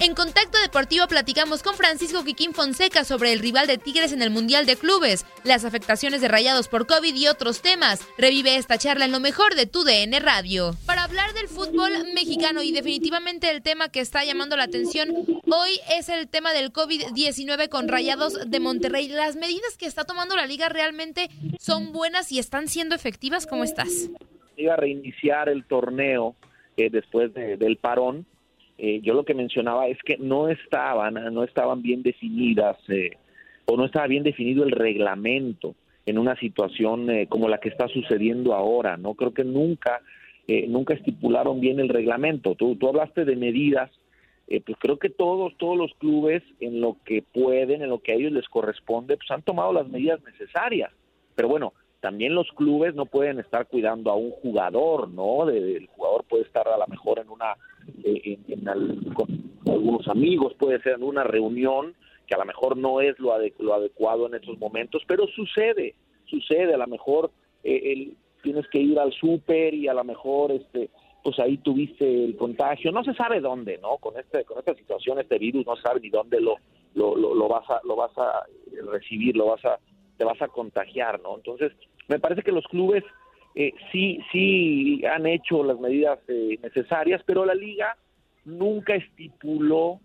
En Contacto Deportivo platicamos con Francisco Quiquín Fonseca sobre el rival de Tigres en el Mundial de Clubes, las afectaciones de rayados por COVID y otros temas. Revive esta charla en lo mejor de tu DN Radio. Para hablar del fútbol mexicano y definitivamente el tema que está llamando la atención hoy es el tema del COVID-19 con rayados de Monterrey. Las medidas que está tomando la liga realmente son buenas y están siendo efectivas. ¿Cómo estás? iba a reiniciar el torneo eh, después de- del parón. Eh, yo lo que mencionaba es que no estaban, no estaban bien definidas eh, o no estaba bien definido el reglamento en una situación eh, como la que está sucediendo ahora. No creo que nunca, eh, nunca estipularon bien el reglamento. Tú, tú hablaste de medidas. eh, pues creo que todos, todos los clubes en lo que pueden, en lo que a ellos les corresponde, pues han tomado las medidas necesarias. Pero bueno, también los clubes no pueden estar cuidando a un jugador, ¿no? De- el jugador puede estar a lo mejor en una, eh, en, con algunos amigos, puede ser en una reunión que a lo mejor no es lo, lo adecuado en estos momentos, pero sucede, sucede, a lo mejor eh, el- tienes que ir al súper y a lo mejor este pues ahí tuviste el contagio, no se sabe dónde, ¿no? Con este con esta situación, este virus no sabe ni dónde lo lo, lo, lo vas a lo vas a recibir, lo vas a te vas a contagiar, ¿no? Entonces, me parece que los clubes eh, sí, sí han hecho las medidas eh, necesarias, pero la liga nunca estipuló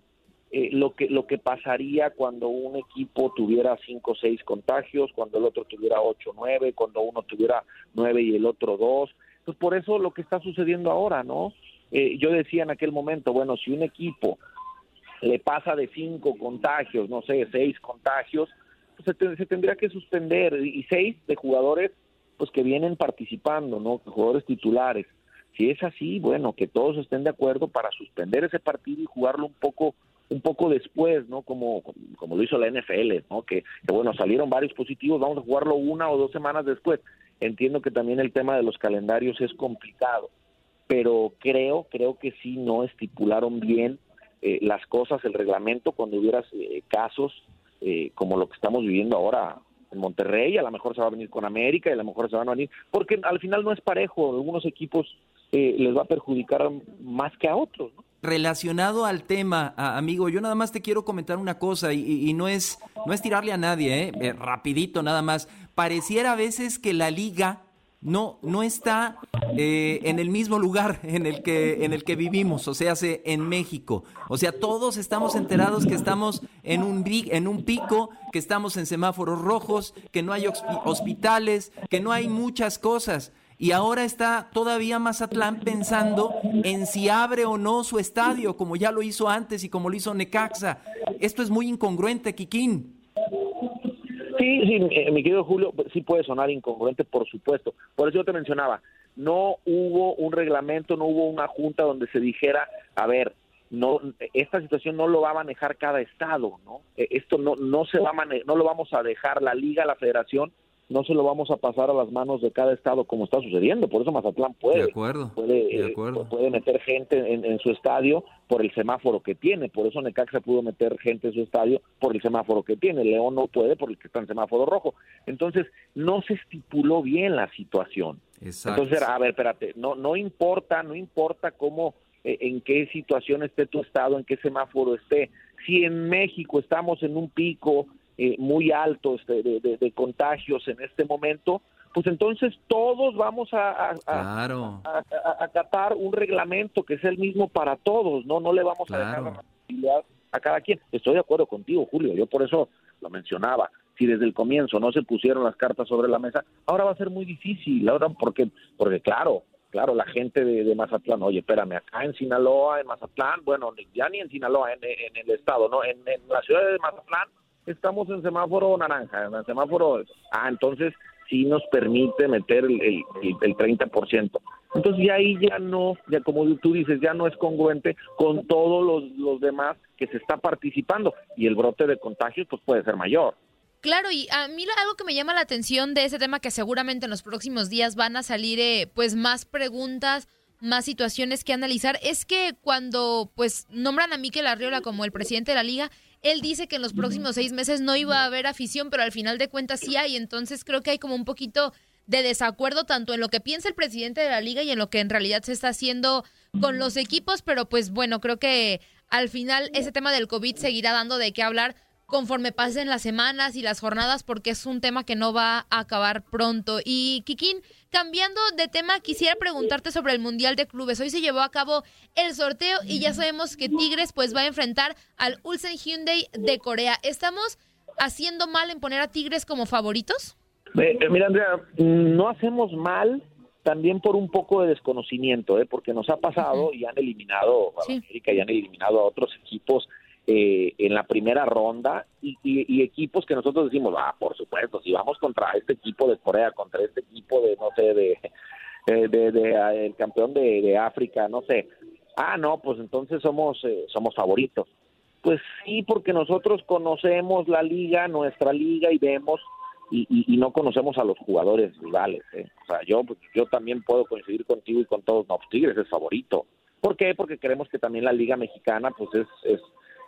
eh, lo que lo que pasaría cuando un equipo tuviera cinco o seis contagios, cuando el otro tuviera ocho o nueve, cuando uno tuviera nueve y el otro dos. Pues por eso lo que está sucediendo ahora, ¿no? Eh, yo decía en aquel momento, bueno, si un equipo le pasa de cinco contagios, no sé, seis contagios, se, te- se tendría que suspender y seis de jugadores pues que vienen participando, ¿no? Jugadores titulares. Si es así, bueno, que todos estén de acuerdo para suspender ese partido y jugarlo un poco un poco después, ¿no? Como como lo hizo la NFL, ¿no? Que, bueno, salieron varios positivos, vamos a jugarlo una o dos semanas después. Entiendo que también el tema de los calendarios es complicado, pero creo creo que sí no estipularon bien eh, las cosas, el reglamento cuando hubiera eh, casos eh, como lo que estamos viviendo ahora en Monterrey, a lo mejor se va a venir con América y a lo mejor se van a venir, porque al final no es parejo, algunos equipos eh, les va a perjudicar más que a otros. Relacionado al tema, amigo, yo nada más te quiero comentar una cosa y, y- y no es no es tirarle a nadie, ¿eh? Eh, rapidito nada más. Pareciera a veces que la liga no no está eh, en el mismo lugar en el que en el que vivimos, o sea, en México. O sea, todos estamos enterados que estamos en un en un pico, que estamos en semáforos rojos, que no hay hospitales, que no hay muchas cosas. Y ahora está todavía Mazatlán pensando en si abre o no su estadio, como ya lo hizo antes y como lo hizo Necaxa. Esto es muy incongruente, Kikín. Sí, sí, eh, mi querido Julio, sí puede sonar incongruente, por supuesto. Por eso yo te mencionaba, no hubo un reglamento, no hubo una junta donde se dijera, a ver, no esta situación no lo va a manejar cada estado, ¿no? Eh, esto no no se va a no lo vamos a dejar la liga, la federación no se lo vamos a pasar a las manos de cada estado como está sucediendo. Por eso Mazatlán puede, puede, eh, puede meter gente en, su estadio por el semáforo que tiene. Por eso Necaxa pudo meter gente en su estadio por el semáforo que tiene. León no puede porque está en semáforo rojo. Entonces, no se estipuló bien la situación. Entonces, a ver, espérate, no, no importa, no importa cómo, eh, en qué situación esté tu estado, en qué semáforo esté. Si en México estamos en un pico eh, muy altos este, de, contagios en este momento, pues entonces todos vamos a, a, acatar un reglamento que es el mismo para todos, no no le vamos a dejar la responsabilidad a cada quien. Estoy de acuerdo contigo, Julio, yo por eso lo mencionaba. Si desde el comienzo no se pusieron las cartas sobre la mesa, ahora va a ser muy difícil, ahora porque porque claro, claro, la gente de, Mazatlán, oye, espérame, acá en Sinaloa, en Mazatlán, bueno, ya ni en Sinaloa, en, en el estado, ¿no? En, en la ciudad de Mazatlán, estamos en semáforo naranja, en el semáforo, ah, entonces sí nos permite meter el, el, el 30%. Entonces ya ahí ya no, ya como tú dices, ya no es congruente con todos los, los demás que se está participando y el brote de contagios pues puede ser mayor. Claro, y a mí algo que me llama la atención de ese tema que seguramente en los próximos días van a salir eh, pues más preguntas, más situaciones que analizar, es que cuando pues nombran a Miquel Arriola como el presidente de la liga, él dice que en los próximos seis meses no iba a haber afición, pero al final de cuentas sí hay. Entonces creo que hay como un poquito de desacuerdo tanto en lo que piensa el presidente de la liga y en lo que en realidad se está haciendo con los equipos. Pero pues bueno, creo que al final ese tema del COVID seguirá dando de qué hablar conforme pasen las semanas y las jornadas porque es un tema que no va a acabar pronto. Y Kikín, cambiando de tema, quisiera preguntarte sobre el Mundial de Clubes. Hoy se llevó a cabo el sorteo y ya sabemos que Tigres pues va a enfrentar al Ulsan Hyundai de Corea. ¿Estamos haciendo mal en poner a Tigres como favoritos? Eh, mira, Andrea, no hacemos mal también por un poco de desconocimiento, ¿eh? porque nos ha pasado y han eliminado a América y han eliminado a otros equipos eh, en la primera ronda y, equipos que nosotros decimos, ah, por supuesto, si vamos contra este equipo de Corea, contra este equipo de, no sé, de, eh, de, ah, el campeón de, África, no sé, ah, no, pues entonces somos, eh, somos favoritos. Pues sí, porque nosotros conocemos la liga, nuestra liga y vemos y, y, no conocemos a los jugadores rivales. O sea, yo, yo también puedo coincidir contigo y con todos, no, pues Tigres es favorito. ¿Por qué? Porque creemos que también la liga mexicana pues es, es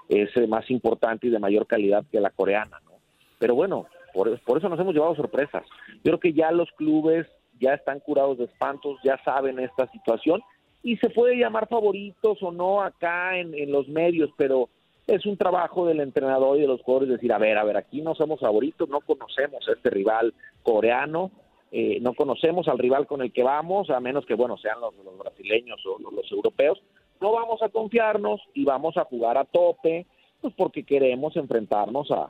es eh, más importante y de mayor calidad que la coreana, ¿no? Pero bueno, por, eso nos hemos llevado sorpresas. Yo creo que ya los clubes ya están curados de espantos, ya saben esta situación y se puede llamar favoritos o no acá en, los medios, pero es un trabajo del entrenador y de los jugadores decir, a ver, a ver, aquí no somos favoritos, no conocemos a este rival coreano, eh, no conocemos al rival con el que vamos, a menos que, bueno, sean los, brasileños o los, europeos, no vamos a confiarnos y vamos a jugar a tope, pues porque queremos enfrentarnos a,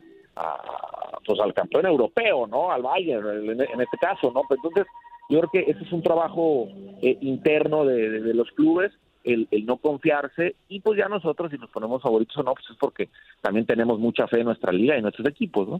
pues al campeón europeo, ¿no? Al Bayern, en, este caso, ¿no? Pues entonces, yo creo que ese es un trabajo eh, interno de, de, los clubes, el, el, no confiarse, y pues ya nosotros, si nos ponemos favoritos o no, pues es porque también tenemos mucha fe en nuestra liga y nuestros equipos, ¿no?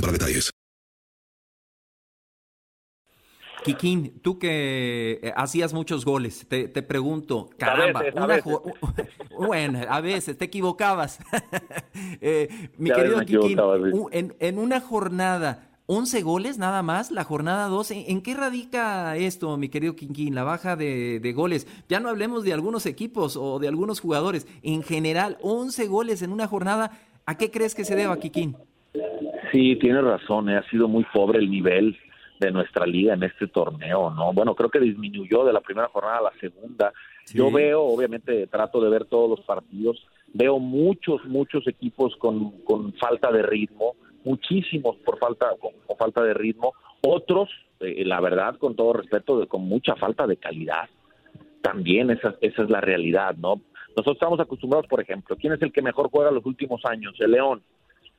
para detalles. Kikín, tú que eh, hacías muchos goles, te, pregunto, caramba, bueno, a veces te equivocabas. Eh, mi querido Kikín, en, en, una jornada, 11 goles nada más, la jornada 12. ¿En qué radica esto, mi querido Quinquín, la baja de, de, goles? Ya no hablemos de algunos equipos o de algunos jugadores. En general, 11 goles en una jornada. ¿A qué crees que se deba, Kikín? Sí, tiene razón. Eh, ha sido muy pobre el nivel de nuestra liga en este torneo, ¿no? Bueno, creo que disminuyó de la primera jornada a la segunda. Yo veo, obviamente, trato de ver todos los partidos. Veo muchos, muchos equipos con, con falta de ritmo muchísimos por falta, con, falta de ritmo, otros, eh, la verdad, con todo respeto, con mucha falta de calidad. También esa, esa es la realidad, ¿no? Nosotros estamos acostumbrados, por ejemplo, ¿quién es el que mejor juega los últimos años? El León.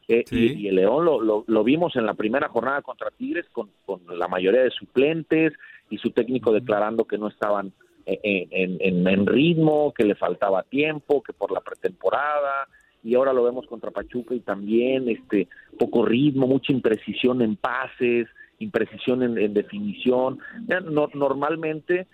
Eh, y, el León lo, lo, vimos en la primera jornada contra Tigres con, con la mayoría de suplentes y su técnico declarando que no estaban eh, en, en, en, ritmo, que le faltaba tiempo, que por la pretemporada, y ahora lo vemos contra Pachuca y también este poco ritmo, mucha imprecisión en pases, imprecisión en, definición. normalmente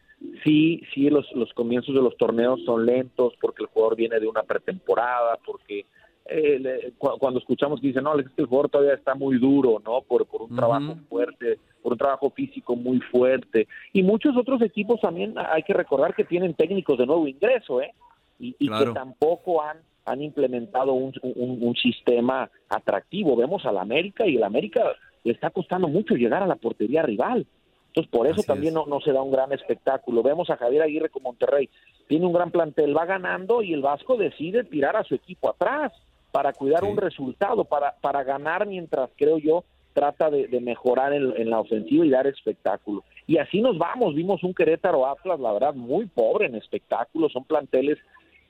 sí, sí los, los comienzos de los torneos son lentos porque el jugador viene de una pretemporada, porque eh, cuando escuchamos que dicen, no, este jugador todavía está muy duro, ¿no? Por, por un trabajo fuerte, por un trabajo físico muy fuerte. Y muchos otros equipos también hay que recordar que tienen técnicos de nuevo ingreso, ¿eh? Y, y que tampoco han han implementado un, un, sistema atractivo. Vemos al América y el América le está costando mucho llegar a la portería rival. Entonces, por eso también no, no, se da un gran espectáculo. Vemos a Javier Aguirre con Monterrey. Tiene un gran plantel, va ganando y el Vasco decide tirar a su equipo atrás para cuidar un resultado, para, para ganar mientras, creo yo, trata de, mejorar en, en, la ofensiva y dar espectáculo. Y así nos vamos. Vimos un Querétaro Atlas, la verdad, muy pobre en espectáculos. Son planteles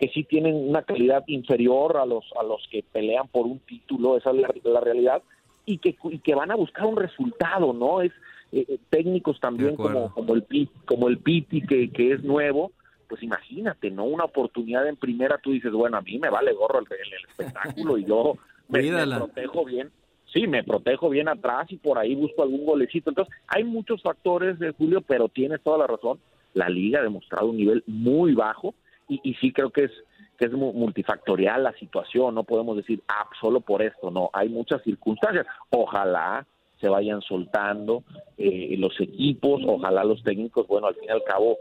que sí tienen una calidad inferior a los a los que pelean por un título, esa es la, realidad, y que, que van a buscar un resultado, ¿no? Es eh, eh, técnicos también como, como el como el Piti que, que es nuevo, pues imagínate, ¿no? Una oportunidad en primera, tú dices, bueno, a mí me vale gorro el, espectáculo y yo me, protejo bien. Sí, me protejo bien atrás y por ahí busco algún golecito. Entonces, hay muchos factores, de Julio, pero tienes toda la razón. La liga ha demostrado un nivel muy bajo y, sí creo que es que es multifactorial la situación, no podemos decir, ah, solo por esto, no, hay muchas circunstancias. Ojalá se vayan soltando eh, los equipos, ojalá los técnicos, bueno, al fin y al cabo,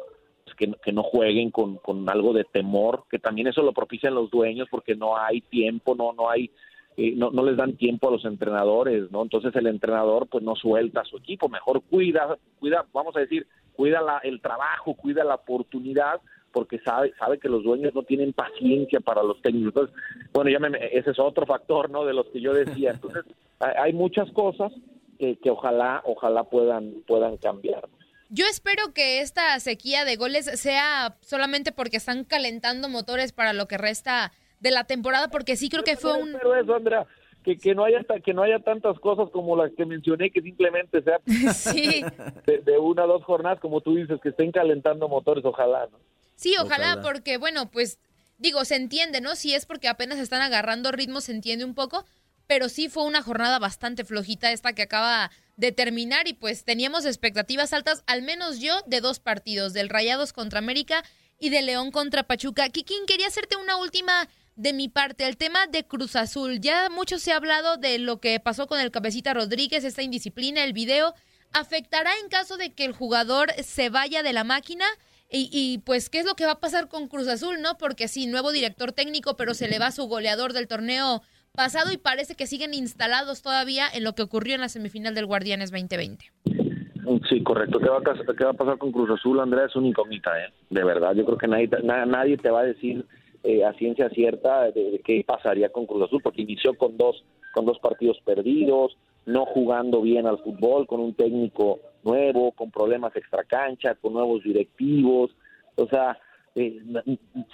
que, que, no jueguen con, con algo de temor, que también eso lo propician los dueños porque no hay tiempo, no, no hay, eh, no, no les dan tiempo a los entrenadores, ¿no? Entonces el entrenador pues no suelta a su equipo, mejor cuida, cuida, vamos a decir, cuida la, el trabajo, cuida la oportunidad porque sabe sabe que los dueños no tienen paciencia para los técnicos. Entonces, bueno, ya ese es otro factor, ¿no? De los que yo decía. Entonces, hay muchas cosas que, que ojalá ojalá puedan puedan cambiar. Yo espero que esta sequía de goles sea solamente porque están calentando motores para lo que resta de la temporada, porque sí creo que fue un. Pero eso, Andrea, que, que no haya que no haya tantas cosas como las que mencioné, que simplemente sea sí. de, de, una o dos jornadas, como tú dices, que estén calentando motores, ojalá, ¿no? Sí, ojalá, porque bueno, pues digo, se entiende, ¿no? Si es porque apenas están agarrando ritmo, se entiende un poco, pero sí fue una jornada bastante flojita esta que acaba de terminar y pues teníamos expectativas altas, al menos yo, de dos partidos, del Rayados contra América y de León contra Pachuca. Kikín, quería hacerte una última de mi parte, el tema de Cruz Azul. Ya mucho se ha hablado de lo que pasó con el cabecita Rodríguez, esta indisciplina, el video. ¿Afectará en caso de que el jugador se vaya de la máquina? Y, pues, ¿qué es lo que va a pasar con Cruz Azul, no? Porque sí, nuevo director técnico, pero se le va su goleador del torneo pasado y parece que siguen instalados todavía en lo que ocurrió en la semifinal del Guardianes 2020. Sí, correcto. ¿Qué va a, pasar con Cruz Azul, Andrea? Es una incógnita, ¿eh? De verdad, yo creo que nadie, nadie te va a decir eh, a ciencia cierta de, qué pasaría con Cruz Azul, porque inició con dos, con dos partidos perdidos, no jugando bien al fútbol, con un técnico nuevo, con problemas extracancha, con nuevos directivos, o sea, eh,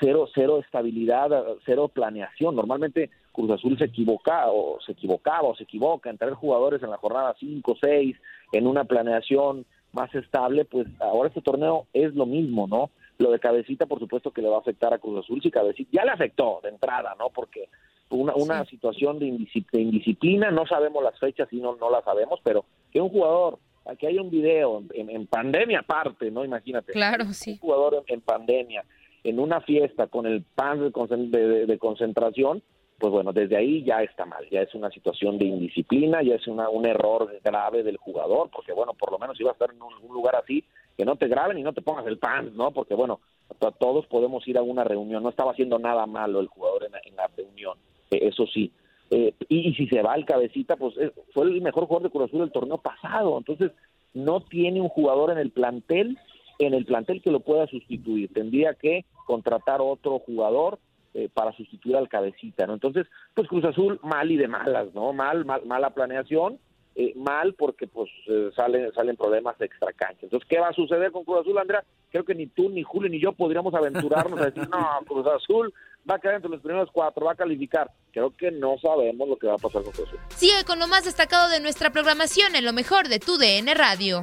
cero, cero estabilidad, cero planeación. Normalmente Cruz Azul se equivoca o se equivocaba o se equivoca en traer jugadores en la jornada 5, 6, en una planeación más estable, pues ahora este torneo es lo mismo, ¿no? Lo de Cabecita, por supuesto que le va a afectar a Cruz Azul, si Cabecita ya le afectó de entrada, ¿no? Porque una, una situación de, indisciplina, no sabemos las fechas y no, no las sabemos, pero que un jugador aquí hay un video en, pandemia aparte, ¿no? Imagínate. Claro, sí. Un jugador en, pandemia, en una fiesta con el pan de, de, concentración, pues bueno, desde ahí ya está mal, ya es una situación de indisciplina, ya es una, un error grave del jugador, porque bueno, por lo menos iba a estar en un, lugar así, que no te graben y no te pongas el pan, ¿no? Porque bueno, todos podemos ir a una reunión, no estaba haciendo nada malo el jugador en, la reunión, eh, eso sí. Eh, y, si se va al cabecita, pues eh, fue el mejor jugador de Cruz Azul del torneo pasado, entonces no tiene un jugador en el plantel, en el plantel que lo pueda sustituir, tendría que contratar otro jugador eh, para sustituir al cabecita, ¿no? Entonces, pues Cruz Azul mal y de malas, ¿no? Mal, mal mala planeación, eh, mal porque pues eh, salen salen problemas extra cancha. Entonces, ¿qué va a suceder con Cruz Azul, Andrea? Creo que ni tú, ni Julio, ni yo podríamos aventurarnos a decir, no, Cruz Azul va a quedar entre los primeros cuatro, va a calificar. Creo que no sabemos lo que va a pasar con Cruz Azul. Sigue con lo más destacado de nuestra programación en lo mejor de tu DN Radio.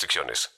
restricciones.